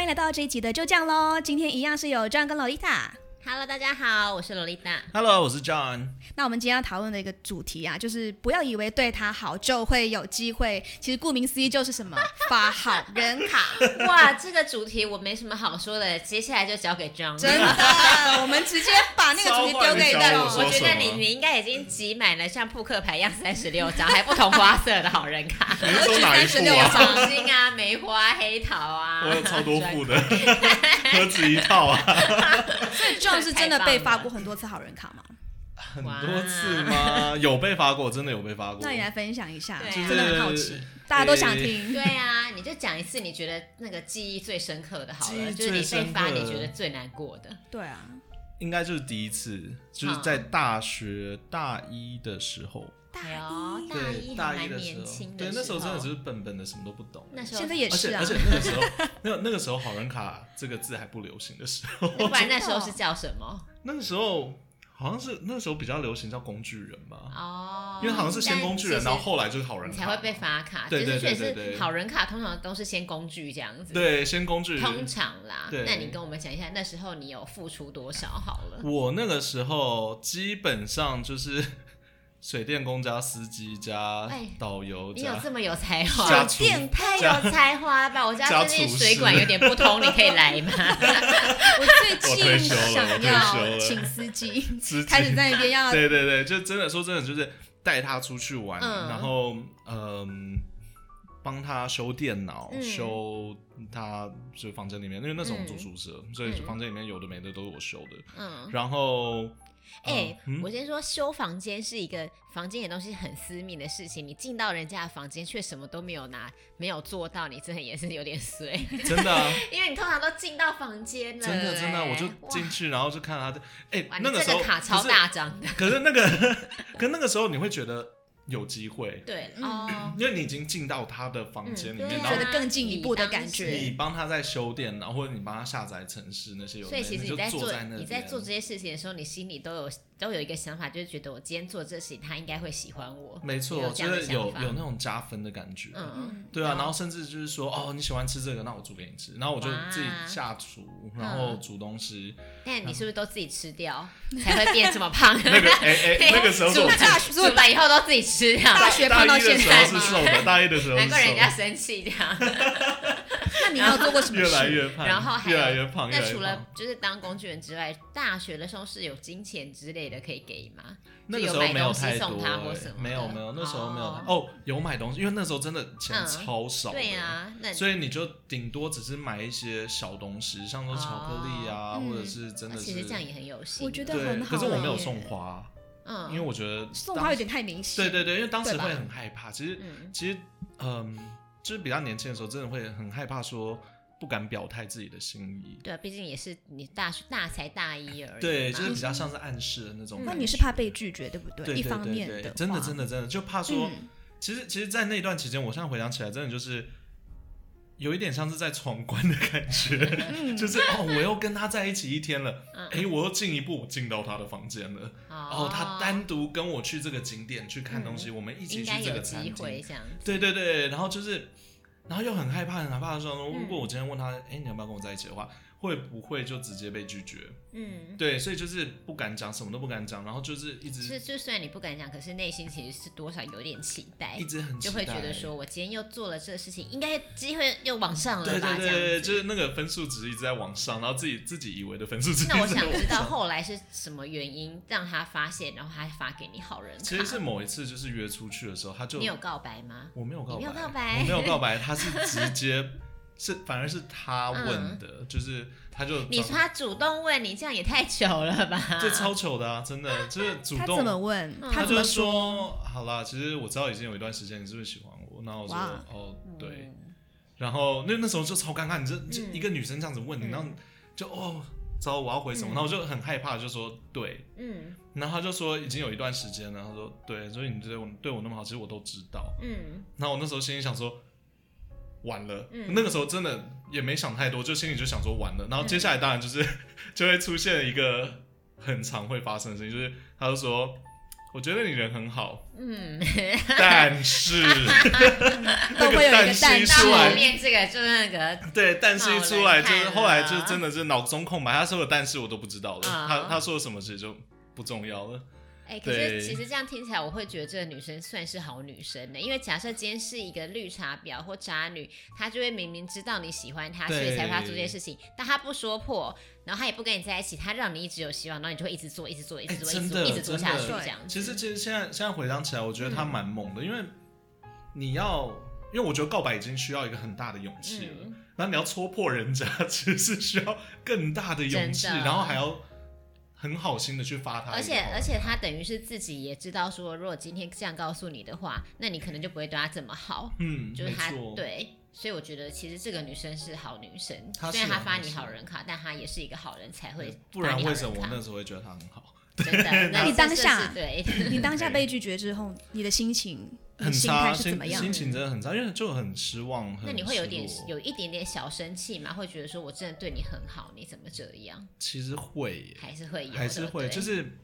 欢迎来到这一集的就这样喽。今天一样是有 John 跟 Lolita。Hello，大家好，我是萝莉塔。Hello，我是 John。那我们今天要讨论的一个主题啊，就是不要以为对他好就会有机会。其实顾名思义就是什么发好人卡。哇，这个主题我没什么好说的，接下来就交给 John。真的，我们直接把那个主题丢给他。我，我觉得你你应该已经集满了像扑克牌一样三十六张，还不同花色的好人卡。你说哪一副啊？黄金啊，梅花、黑桃啊。我有超多副的，何止一套啊！所以 John 是真的被发过很多次好人卡吗？很多次吗？有被发过，真的有被发过。那你来分享一下，对啊、真的很好奇，大家都想听。对啊，你就讲一次你觉得那个记忆最深刻的，好了，就是你被发你觉得最难过的。对啊，应该就是第一次，就是在大学大一的时候。大一，对，大一的时候，对，那时候真的只是笨笨的，什么都不懂。那时候现在也是啊，而且那个时候，那那个时候好人卡这个字还不流行的时候。不然那时候是叫什么？那个时候好像是那时候比较流行叫工具人吧。哦。因为好像是先工具人，然后后来就是好人卡才会被发卡。对对对对。好人卡通常都是先工具这样子。对，先工具。通常啦。那你跟我们讲一下，那时候你有付出多少好了？我那个时候基本上就是。水电工加司机加导游，你有这么有才华？水电太有才华吧！我家最近水管有点不通，你可以来吗？我最近想要请司机，开始在那边要。对对对，就真的说真的，就是带他出去玩，然后嗯，帮他修电脑，修他就房间里面，因为那时候我们住宿舍，所以房间里面有的没的都是我修的。嗯，然后。哎，欸嗯、我先说修房间是一个房间的东西很私密的事情，你进到人家的房间却什么都没有拿，没有做到，你真的也是有点衰。真的、啊，因为你通常都进到房间了。真的真的，我就进去，然后就看他的。哎，那个时候卡超大张的。可是那个，可是那个时候你会觉得。有机会，对，因为你已经进到他的房间里面，然后觉得更进一步的感觉。你帮他在修电脑，或者你帮他下载程式那些有，所以其实你在做你在做这些事情的时候，你心里都有都有一个想法，就是觉得我今天做这事情，他应该会喜欢我。没错，就是有有那种加分的感觉。嗯，对啊，然后甚至就是说，哦，你喜欢吃这个，那我煮给你吃，然后我就自己下厨，然后煮东西。但你是不是都自己吃掉，才会变这么胖？那个，哎哎，那个时候煮煮了以后都自己吃掉。大学胖到现在是瘦的，大一的时候，难怪人家生气这样。那你有做过什么事？越来越胖，然后还越来越胖。那除了就是当工具人之外，大学的时候是有金钱之类的可以给吗？那个时候没有太多，没有没有，那时候没有。哦，有买东西，因为那时候真的钱超少。对啊，所以你就顶多只是买一些小东西，像说巧克力啊，或者是真的是。其实这样也很有心，我觉得很好。可是我没有送花。嗯，因为我觉得送花有点太明显。对对对，因为当时会很害怕。其实，其实，嗯，就是比较年轻的时候，真的会很害怕，说不敢表态自己的心意。对啊，毕竟也是你大学大才大一而已。对，就是比较像是暗示的那种。那你是怕被拒绝，对不对？一方面的，真的真的真的就怕说，其实其实，在那段期间，我现在回想起来，真的就是。有一点像是在闯关的感觉，就是哦，我又跟他在一起一天了，哎，我又进一步进到他的房间了，哦，他单独跟我去这个景点去看东西，我们一起去这个餐厅，对对对，然后就是，然后又很害怕，很害怕的时候，如果我今天问他，哎，你要不要跟我在一起的话。会不会就直接被拒绝？嗯，对，所以就是不敢讲，什么都不敢讲，然后就是一直。是，就虽然你不敢讲，可是内心其实是多少有点期待，一直很期待，就会觉得说，我今天又做了这个事情，应该机会又往上了吧？对对对对，就是那个分数值一直在往上，然后自己自己以为的分数值。那我想知道后来是什么原因让他发现，然后他发给你好人卡？其实是某一次就是约出去的时候，他就你有告白吗？我没有告白，没有告白，我没有告白，他是直接。是，反而是他问的，嗯、就是他就你说他主动问你，这样也太糗了吧？这超糗的啊，真的就是主动。他怎么问？他就说：“好啦，其实我知道已经有一段时间，你是不是喜欢我？”然后我说：“哦，对。嗯”然后那那时候就超尴尬，你这就一个女生这样子问你，嗯、然后就哦，知道我要回什么？然后我就很害怕，就说：“对。”嗯。然后他就说：“已经有一段时间了。”他说：“对，所以你对我对我那么好，其实我都知道。”嗯。然后我那时候心里想说。完了，嗯、那个时候真的也没想太多，就心里就想说完了。然后接下来当然就是、嗯、就会出现一个很常会发生的事情，就是他就说，我觉得你人很好，嗯，但是 都会有一个但是，后面这个就是那个对，但是一出来就是后来就真的是脑中空白，他说的但是我都不知道了，嗯、他他说的什么其实就不重要了。哎、欸，可是其实这样听起来，我会觉得这个女生算是好女生的，因为假设今天是一个绿茶婊或渣女，她就会明明知道你喜欢她，所以才会她做这件事情，但她不说破，然后她也不跟你在一起，她让你一直有希望，然后你就会一直做，一直做，一直做，欸、一直做，一直做下去这样。其实其实现在现在回想起来，我觉得她蛮猛的，嗯、因为你要，因为我觉得告白已经需要一个很大的勇气了，那、嗯、你要戳破人家，其实是需要更大的勇气，然后还要。很好心的去发他，而且而且他等于是自己也知道说，如果今天这样告诉你的话，那你可能就不会对他这么好。嗯，就是他对，所以我觉得其实这个女生是好女生，虽然她发你好人卡，但她也是一个好人才会。不然为什么我那时候会觉得她很好？真的，那你当下对，你当下被拒绝之后，你的心情？很差，心心情真的很差，因为就很失望。那你会有点有一点点小生气吗？会觉得说我真的对你很好，你怎么这样？其实会，还是会有，还是会，就是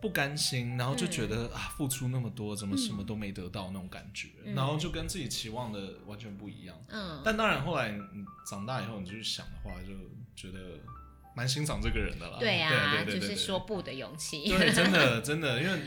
不甘心，然后就觉得啊，付出那么多，怎么什么都没得到那种感觉，然后就跟自己期望的完全不一样。嗯，但当然后来长大以后，你就去想的话，就觉得蛮欣赏这个人的啦。对啊，就是说不的勇气。对，真的真的，因为。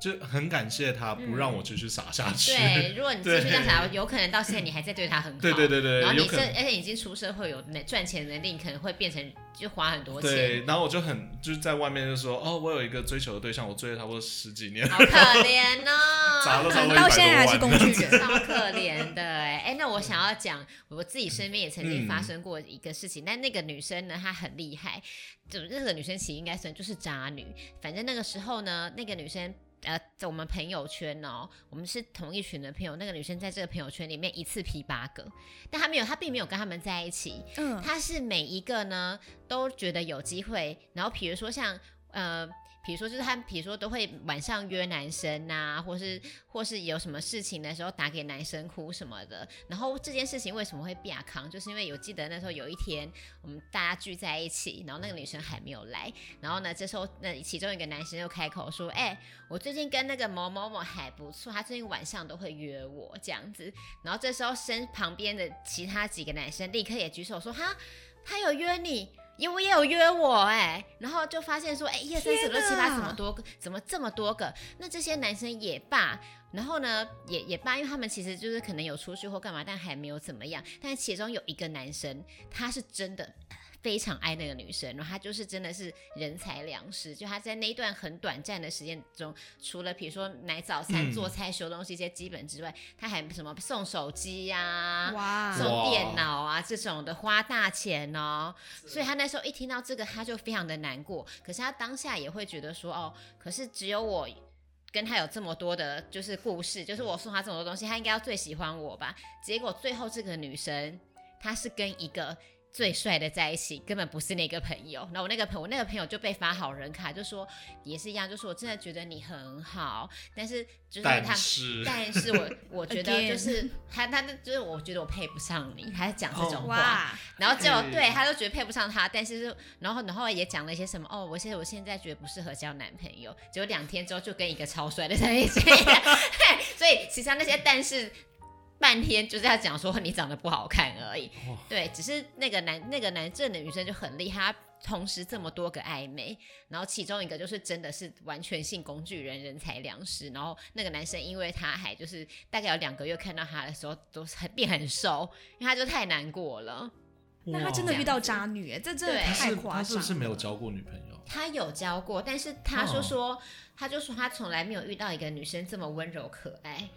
就很感谢他不让我继续傻下去。对，如果你继续这样傻，有可能到现在你还在对他很好。对对对对。然后你这，而且已经出社会有能赚钱能力，你可能会变成就花很多钱。对，然后我就很就是在外面就说，哦，我有一个追求的对象，我追了差不多十几年。好可怜哦。砸了差不多到现在还是工具人，超可怜的哎哎，那我想要讲，我自己身边也曾经发生过一个事情，但那个女生呢，她很厉害，就那个女生其实应该算就是渣女，反正那个时候呢，那个女生。呃，在我们朋友圈哦，我们是同一群的朋友。那个女生在这个朋友圈里面一次批八个，但她没有，她并没有跟他们在一起。嗯，她是每一个呢都觉得有机会。然后比如说像呃。比如说，就是他，比如说都会晚上约男生啊，或是或是有什么事情的时候打给男生哭什么的。然后这件事情为什么会变康？就是因为有记得那时候有一天我们大家聚在一起，然后那个女生还没有来。然后呢，这时候那其中一个男生又开口说：“哎、欸，我最近跟那个某某某还不错，他最近晚上都会约我这样子。”然后这时候身旁边的其他几个男生立刻也举手说：“哈，他有约你。”因为也有约我哎、欸，然后就发现说，哎、欸，一二三四五六七八怎么多个，怎么这么多个？那这些男生也罢，然后呢，也也罢，因为他们其实就是可能有出去或干嘛，但还没有怎么样。但其中有一个男生，他是真的。非常爱那个女生，然后他就是真的是人财两失。就他在那一段很短暂的时间中，除了比如说买早餐、做菜、修东西一些基本之外，他还什么送手机呀、啊、哇送电脑啊这种的花大钱哦。所以他那时候一听到这个，他就非常的难过。可是他当下也会觉得说，哦，可是只有我跟他有这么多的，就是故事，就是我送他这么多东西，他应该要最喜欢我吧？结果最后这个女生，她是跟一个。最帅的在一起，根本不是那个朋友。然后我那个朋友，我那个朋友就被发好人卡，就说也是一样，就说我真的觉得你很好，但是就是他，但是，但是我我觉得就是他他就是我觉得我配不上你，他在讲这种话。Oh, 然后就对他都觉得配不上他，但是然后然后也讲了一些什么哦，我现在我现在觉得不适合交男朋友，结果两天之后就跟一个超帅的在一起。所以其实那些但是。半天就是在讲说你长得不好看而已，哦、对，只是那个男那个男正的女生就很厉害，同时这么多个暧昧，然后其中一个就是真的是完全性工具人，人财两失，然后那个男生因为他还就是大概有两个月看到他的时候都很变很瘦，因为他就太难过了。那他真的遇到渣女，哎，这真的太夸张了。他是不是没有交过女朋友？他有交过，但是他说说，哦、他就说他从来没有遇到一个女生这么温柔可爱。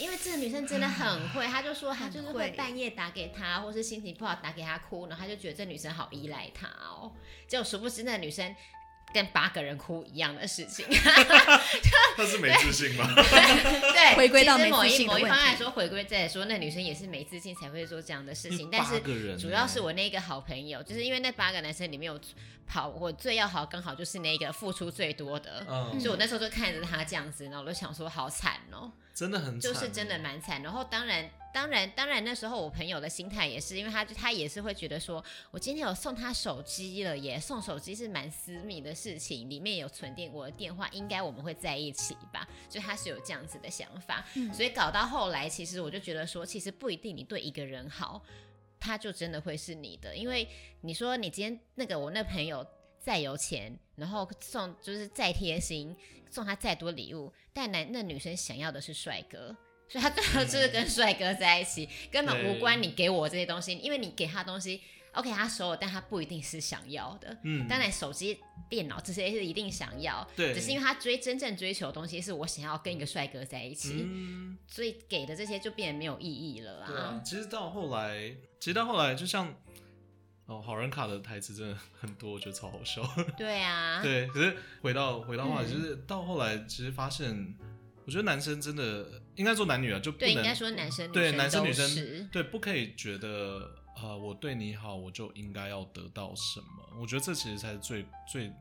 因为这个女生真的很会，她就说她就是会半夜打给他，或是心情不好打给他哭，然后他就觉得这女生好依赖他哦。结果殊不知那女生跟八个人哭一样的事情，她是没自信吗？对，回归到。某一某一方来说，回归再说，那女生也是没自信才会做这样的事情。但是主要是我那个好朋友，就是因为那八个男生里面有跑，我最要好刚好就是那个付出最多的，嗯、所以我那时候就看着他这样子，然后我就想说好惨哦。真的很，就是真的蛮惨。然后当然当然，当然那时候我朋友的心态也是，因为他他也是会觉得说，我今天有送他手机了耶，送手机是蛮私密的事情，里面有存电我的电话，应该我们会在一起吧？就他是有这样子的想法，嗯、所以搞到后来，其实我就觉得说，其实不一定你对一个人好，他就真的会是你的，因为你说你今天那个我那朋友再有钱，然后送就是再贴心，送他再多礼物，但男那女生想要的是帅哥。所以他最后就是跟帅哥在一起，嗯、根本无关你给我这些东西，因为你给他东西，OK，他收了，但他不一定是想要的。嗯，当然手机、电脑这些是一定想要，对，只是因为他追真正追求的东西是我想要跟一个帅哥在一起，嗯，所以给的这些就变得没有意义了啊。对啊，其实到后来，其实到后来，就像哦，好人卡的台词真的很多，我觉得超好笑。对啊，对，可是回到回到话，嗯、就是到后来，其实发现。我觉得男生真的应该说男女啊，就不能对，应该说男生对男生女生对，不可以觉得呃，我对你好，我就应该要得到什么。我觉得这其实才是最最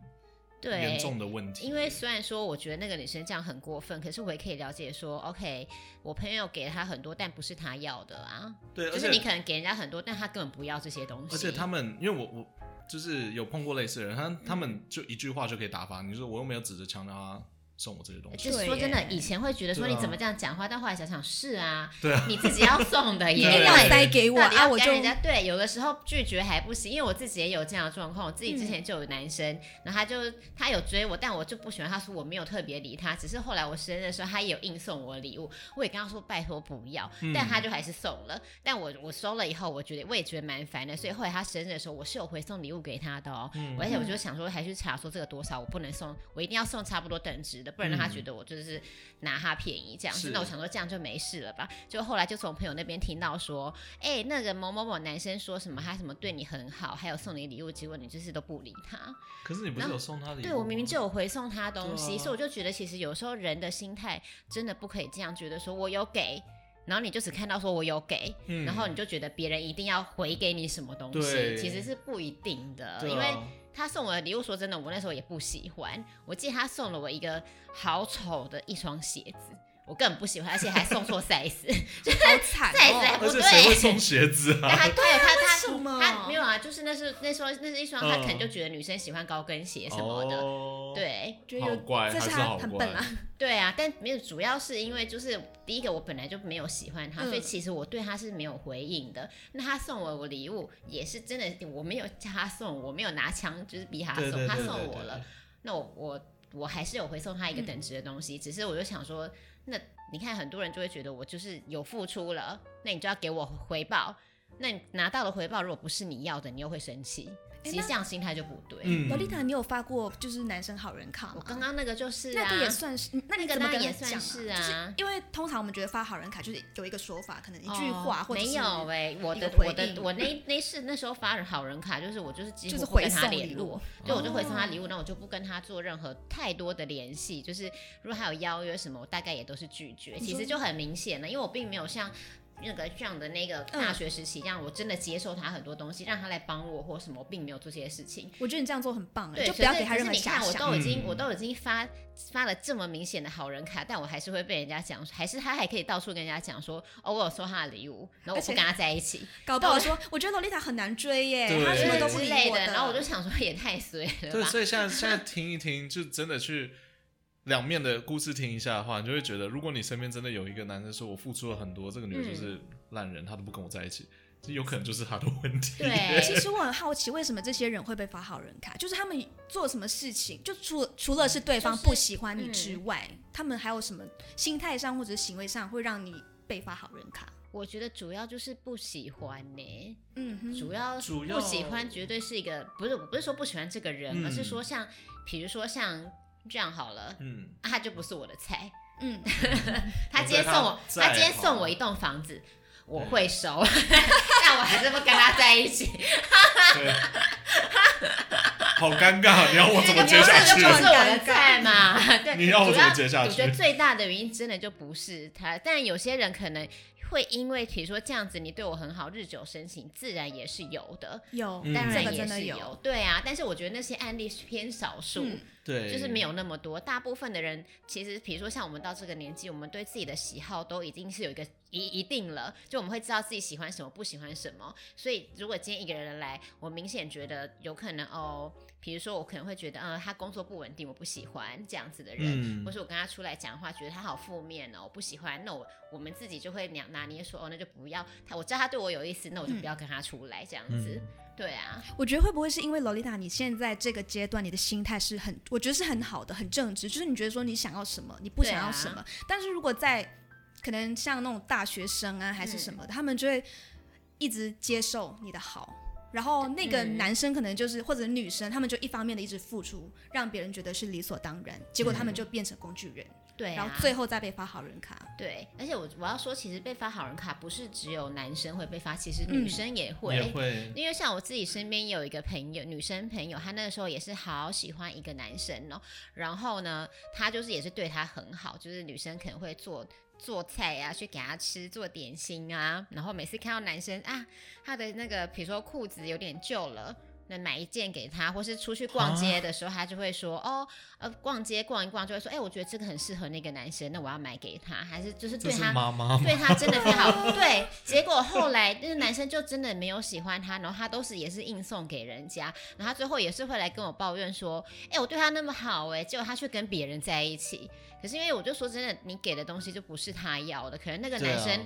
严重的问题。因为虽然说我觉得那个女生这样很过分，可是我也可以了解说，OK，我朋友给了他很多，但不是他要的啊。对，就是你可能给人家很多，但他根本不要这些东西。而且他们，因为我我就是有碰过类似的人，他他们就一句话就可以打发你，说我又没有指着枪让他。送我这些东西，就是说真的，以前会觉得说你怎么这样讲话，但后来想想是啊，对啊，你自己要送的 也要塞给我啊，我就人家对，有的时候拒绝还不行，因为我自己也有这样的状况，我自己之前就有男生，然后他就他有追我，但我就不喜欢他说我没有特别理他，只是后来我生日的时候，他也有硬送我礼物，我也跟他说拜托不要，但他就还是送了，但我我收了以后，我觉得我也觉得蛮烦的，所以后来他生日的时候，我是有回送礼物给他的哦，而且我就想说还去查说这个多少，我不能送，我一定要送差不多等值的，不然让他觉得我。就是拿他便宜这样子，那我想说这样就没事了吧？就后来就从朋友那边听到说，哎、欸，那个某某某男生说什么，他什么对你很好，还有送你礼物，结果你就是都不理他。可是你不是有送他礼物？对，我明明就有回送他东西，啊、所以我就觉得其实有时候人的心态真的不可以这样觉得，说我有给，然后你就只看到说我有给，嗯、然后你就觉得别人一定要回给你什么东西，其实是不一定的，啊、因为。他送我的礼物，说真的，我那时候也不喜欢。我记得他送了我一个好丑的一双鞋子。我根本不喜欢，而且还送错 size，就好惨哦！而且谁会送鞋子啊？他对他他他没有啊，就是那是那双那是一双，他可能就觉得女生喜欢高跟鞋什么的，对，就好乖，还是好乖。对啊，但没有，主要是因为就是第一个我本来就没有喜欢他，所以其实我对他是没有回应的。那他送我我礼物也是真的，我没有叫他送，我没有拿枪就是逼他送，他送我了，那我我我还是有回送他一个等值的东西，只是我就想说。那你看，很多人就会觉得我就是有付出了，那你就要给我回报。那你拿到的回报如果不是你要的，你又会生气。其实这样心态就不对。萝莉塔，你有发过就是男生好人卡吗？我刚刚那个就是啊，那个也算是，那你怎么也算是啊？就是因为通常我们觉得发好人卡就是有一个说法，可能一句话或者没有哎，我的我的我那那是那时候发好人卡，就是我就是几乎不跟他联络，就我就回送他礼物，那我就不跟他做任何太多的联系。就是如果还有邀约什么，我大概也都是拒绝。其实就很明显了，因为我并没有像。那个这样的那个大学时期，这样我真的接受他很多东西，让他来帮我或什么，我并没有做这些事情。我觉得你这样做很棒哎，对，就不要给他任何遐想。你看，我都已经我都已经发发了这么明显的好人卡，但我还是会被人家讲，还是他还可以到处跟人家讲说，哦，我有收他的礼物，然后我不跟他在一起，搞不好说，我觉得萝莉塔很难追耶，他什么都不理我的。然后我就想说，也太衰了吧。对，所以现在现在听一听，就真的去。两面的故事听一下的话，你就会觉得，如果你身边真的有一个男生说我付出了很多，这个女的就是烂人，他都不跟我在一起，这有可能就是他的问题。对，其实我很好奇，为什么这些人会被发好人卡？就是他们做什么事情，就除除了是对方不喜欢你之外，他们还有什么心态上或者行为上会让你被发好人卡？我觉得主要就是不喜欢呢。嗯，主要不喜欢绝对是一个不是，不是说不喜欢这个人，而是说像，比如说像。这样好了，嗯，他就不是我的菜，嗯，他今天送我，他今天送我一栋房子，我会收，但我还是不跟他在一起，好尴尬，你要我怎么接下去？不是我的菜嘛，对，你要我怎么接下去？我觉得最大的原因真的就不是他，但有些人可能会因为比如说这样子，你对我很好，日久生情，自然也是有的，有，当然也是有，对啊，但是我觉得那些案例是偏少数。对，就是没有那么多。大部分的人其实，比如说像我们到这个年纪，我们对自己的喜好都已经是有一个一一定了，就我们会知道自己喜欢什么，不喜欢什么。所以如果今天一个人来，我明显觉得有可能哦，比如说我可能会觉得，嗯，他工作不稳定，我不喜欢这样子的人，嗯、或是我跟他出来讲话，觉得他好负面哦，我不喜欢，那我我们自己就会拿拿捏说，哦，那就不要他，我知道他对我有意思，那我就不要跟他出来这样子。嗯对啊，我觉得会不会是因为萝莉塔，你现在这个阶段，你的心态是很，我觉得是很好的，很正直，就是你觉得说你想要什么，你不想要什么。啊、但是如果在可能像那种大学生啊，还是什么的，嗯、他们就会一直接受你的好，然后那个男生可能就是、嗯、或者女生，他们就一方面的一直付出，让别人觉得是理所当然，结果他们就变成工具人。嗯对、啊，然后最后再被发好人卡。对，而且我我要说，其实被发好人卡不是只有男生会被发，其实女生也会。嗯、也会。因为像我自己身边有一个朋友，女生朋友，她那个时候也是好喜欢一个男生哦。然后呢，她就是也是对他很好，就是女生可能会做做菜啊，去给他吃，做点心啊。然后每次看到男生啊，他的那个比如说裤子有点旧了。那买一件给他，或是出去逛街的时候，他就会说：“啊、哦，呃，逛街逛一逛，就会说，哎、欸，我觉得这个很适合那个男生，那我要买给他。”还是就是对他，妈妈对他真的非常好。对，结果后来那个男生就真的没有喜欢他，然后他都是也是硬送给人家，然后他最后也是会来跟我抱怨说：“哎、欸，我对他那么好，哎，结果他却跟别人在一起。”可是因为我就说真的，你给的东西就不是他要的，可能那个男生。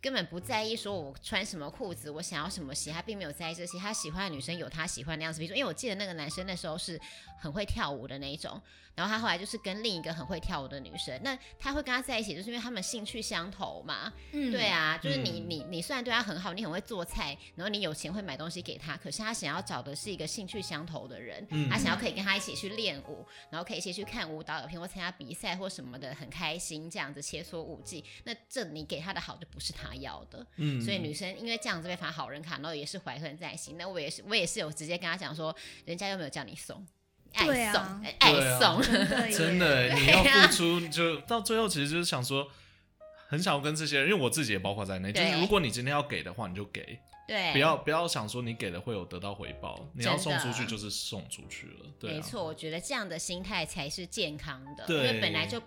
根本不在意说我穿什么裤子，我想要什么鞋，他并没有在意这些。他喜欢的女生有他喜欢的样子，比如说，因为我记得那个男生那时候是很会跳舞的那一种。然后他后来就是跟另一个很会跳舞的女生，那他会跟他在一起，就是因为他们兴趣相投嘛。嗯，对啊，就是你你你虽然对他很好，你很会做菜，然后你有钱会买东西给他，可是他想要找的是一个兴趣相投的人，嗯、他想要可以跟他一起去练舞，然后可以一起去看舞蹈影片或参加比赛或什么的，很开心这样子切磋舞技。那这你给他的好就不是他要的，嗯，所以女生因为这样子被发好人卡，然后也是怀恨在心。那我也是我也是有直接跟他讲说，人家又没有叫你送。爱送，啊、爱送，真的，你要付出，就到最后其实就是想说，很想要跟这些人，因为我自己也包括在内，就是如果你今天要给的话，你就给，对，不要不要想说你给了会有得到回报，你要送出去就是送出去了，对、啊，没错，我觉得这样的心态才是健康的，对，因为本来就。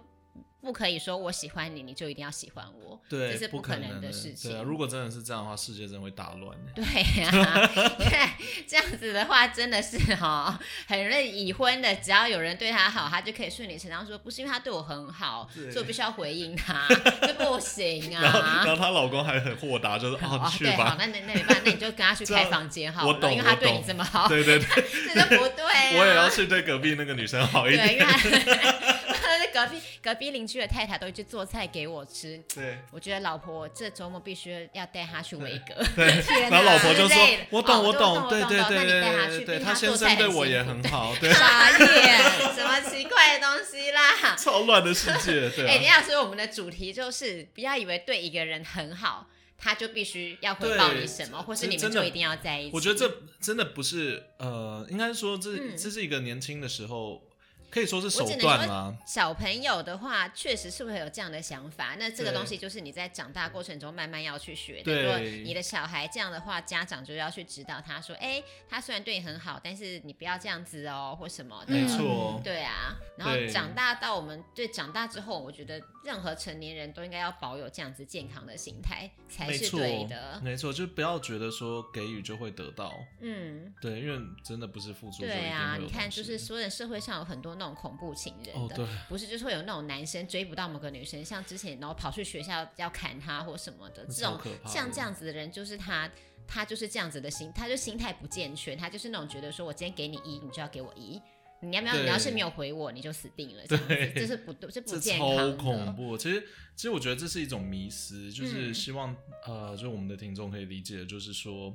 不可以说我喜欢你，你就一定要喜欢我，对，这是不可能的事情。对啊，如果真的是这样的话，世界真会大乱。对呀、啊，对，这样子的话真的是哈，很容易已婚的，只要有人对他好，他就可以顺理成章说，不是因为他对我很好，所以我必须要回应他，这不行啊。然后，然后她老公还很豁达，就是哦，去吧。好，那那那没办法，那你就跟他去开房间好了，我懂，因为他对你这么好。对对对，这就不对、啊。我也要去对隔壁那个女生好一点。对，因为隔壁隔壁邻居的太太都会去做菜给我吃。对，我觉得老婆这周末必须要带她去维格。对，然后老婆就说：“我懂，我懂，对对对对对，他先生对我也很好。”对，傻眼，什么奇怪的东西啦？超乱的世界。对，哎，你要说我们的主题就是不要以为对一个人很好，他就必须要回报你什么，或是你们就一定要在一起。我觉得这真的不是呃，应该说这这是一个年轻的时候。可以说是手段吗？小朋友的话，确实是会有这样的想法。那这个东西就是你在长大过程中慢慢要去学的。对，如果你的小孩这样的话，家长就要去指导他说：“哎，他虽然对你很好，但是你不要这样子哦，或什么的。”没错。对啊。然后长大到我们对长大之后，我觉得任何成年人都应该要保有这样子健康的心态才是对的。没错，就不要觉得说给予就会得到。嗯，对，因为真的不是付出。对啊，你看，就是所有社会上有很多那。种恐怖情人的，哦、不是就是会有那种男生追不到某个女生，像之前然后跑去学校要砍她或什么的，这种像这样子的人，就是他，他就是这样子的心，他就心态不健全，他就是那种觉得说我今天给你一，你就要给我一，你要不要？你要是没有回我，你就死定了，对，这是不对，这不健康，超恐怖。其实，其实我觉得这是一种迷思，就是希望、嗯、呃，就我们的听众可以理解，就是说，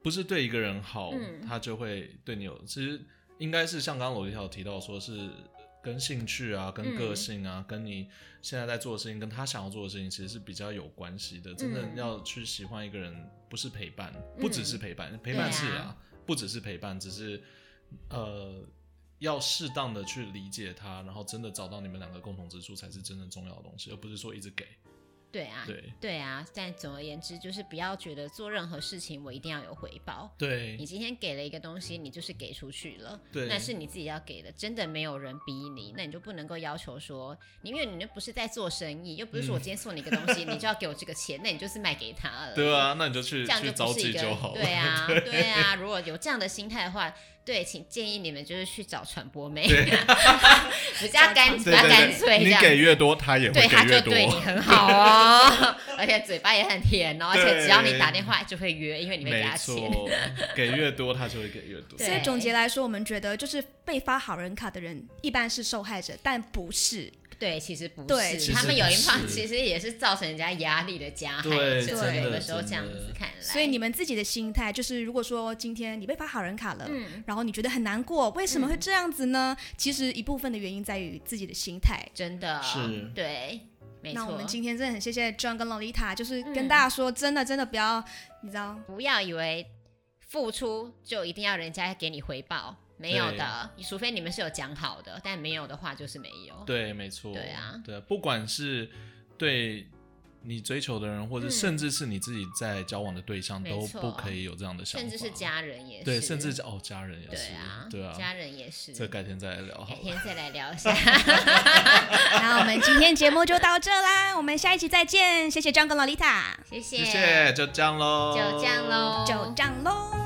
不是对一个人好，嗯、他就会对你有，其实。应该是像刚刚萝莉塔有提到，说是跟兴趣啊、跟个性啊、嗯、跟你现在在做的事情、跟他想要做的事情，其实是比较有关系的。真的要去喜欢一个人，不是陪伴，不只是陪伴，嗯、陪伴是啊，啊不只是陪伴，只是呃，要适当的去理解他，然后真的找到你们两个共同之处，才是真正重要的东西，而不是说一直给。对啊，对对啊。但总而言之，就是不要觉得做任何事情我一定要有回报。对，你今天给了一个东西，你就是给出去了，对，那是你自己要给的。真的没有人逼你，那你就不能够要求说，因为你又不是在做生意，又不是说我今天送你一个东西，嗯、你就要给我这个钱，那你就是卖给他了。对啊，那你就去这样就不是一个。对啊，对，对啊。如果有这样的心态的话。对，请建议你们就是去找传播妹，比较干比较干脆。你给越多，他也会给越多。对，他就对你很好哦，而且嘴巴也很甜哦，而且只要你打电话就会约，因为你会给他钱。给越多，他就会给越多。所以总结来说，我们觉得就是被发好人卡的人一般是受害者，但不是。对，其实不是，对他们有一方其实也是造成人家压力的加害者。对，对有的时候这样子看来。所以你们自己的心态就是，如果说今天你被发好人卡了，嗯，然后你觉得很难过，为什么会这样子呢？嗯、其实一部分的原因在于自己的心态，真的是，对，没错。那我们今天真的很谢谢 John 跟 Lolita，就是跟大家说，真的真的不要，你知道，不要以为付出就一定要人家给你回报。没有的，除非你们是有讲好的，但没有的话就是没有。对，没错。对啊，对，不管是对你追求的人，或者甚至是你自己在交往的对象，都不可以有这样的想法。甚至是家人也是。对，甚至哦，家人也是。对啊，对啊，家人也是。这改天再来聊。改天再来聊一下。那我们今天节目就到这啦，我们下一期再见。谢谢 John 跟 Lolita，谢谢，谢谢，就这样喽，就这样喽，就这样喽。